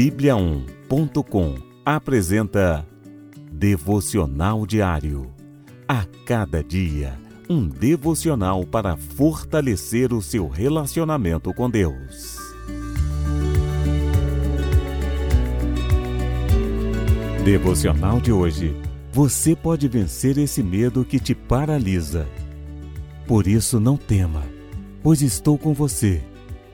Bíblia1.com apresenta Devocional Diário. A cada dia, um devocional para fortalecer o seu relacionamento com Deus. Devocional de hoje. Você pode vencer esse medo que te paralisa. Por isso, não tema, pois estou com você.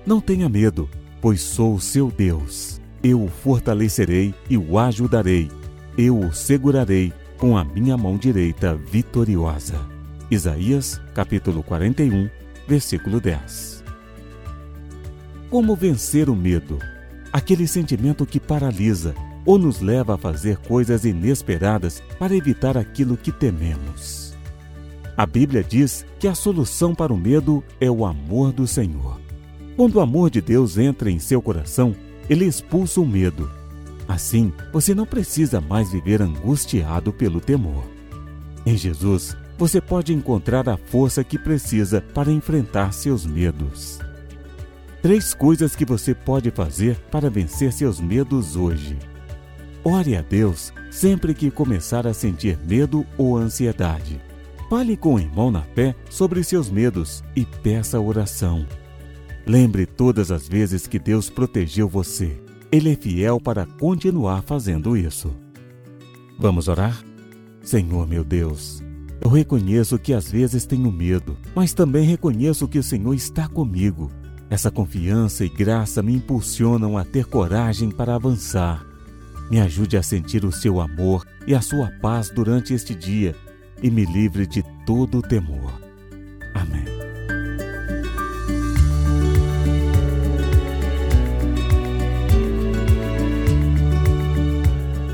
Não tenha medo, pois sou o seu Deus. Eu o fortalecerei e o ajudarei. Eu o segurarei com a minha mão direita vitoriosa. Isaías, capítulo 41, versículo 10. Como vencer o medo? Aquele sentimento que paralisa ou nos leva a fazer coisas inesperadas para evitar aquilo que tememos. A Bíblia diz que a solução para o medo é o amor do Senhor. Quando o amor de Deus entra em seu coração, ele expulsa o medo. Assim, você não precisa mais viver angustiado pelo temor. Em Jesus, você pode encontrar a força que precisa para enfrentar seus medos. Três coisas que você pode fazer para vencer seus medos hoje. Ore a Deus sempre que começar a sentir medo ou ansiedade. Fale com o irmão na fé sobre seus medos e peça oração. Lembre todas as vezes que Deus protegeu você. Ele é fiel para continuar fazendo isso. Vamos orar? Senhor meu Deus, eu reconheço que às vezes tenho medo, mas também reconheço que o Senhor está comigo. Essa confiança e graça me impulsionam a ter coragem para avançar. Me ajude a sentir o seu amor e a sua paz durante este dia e me livre de todo o temor.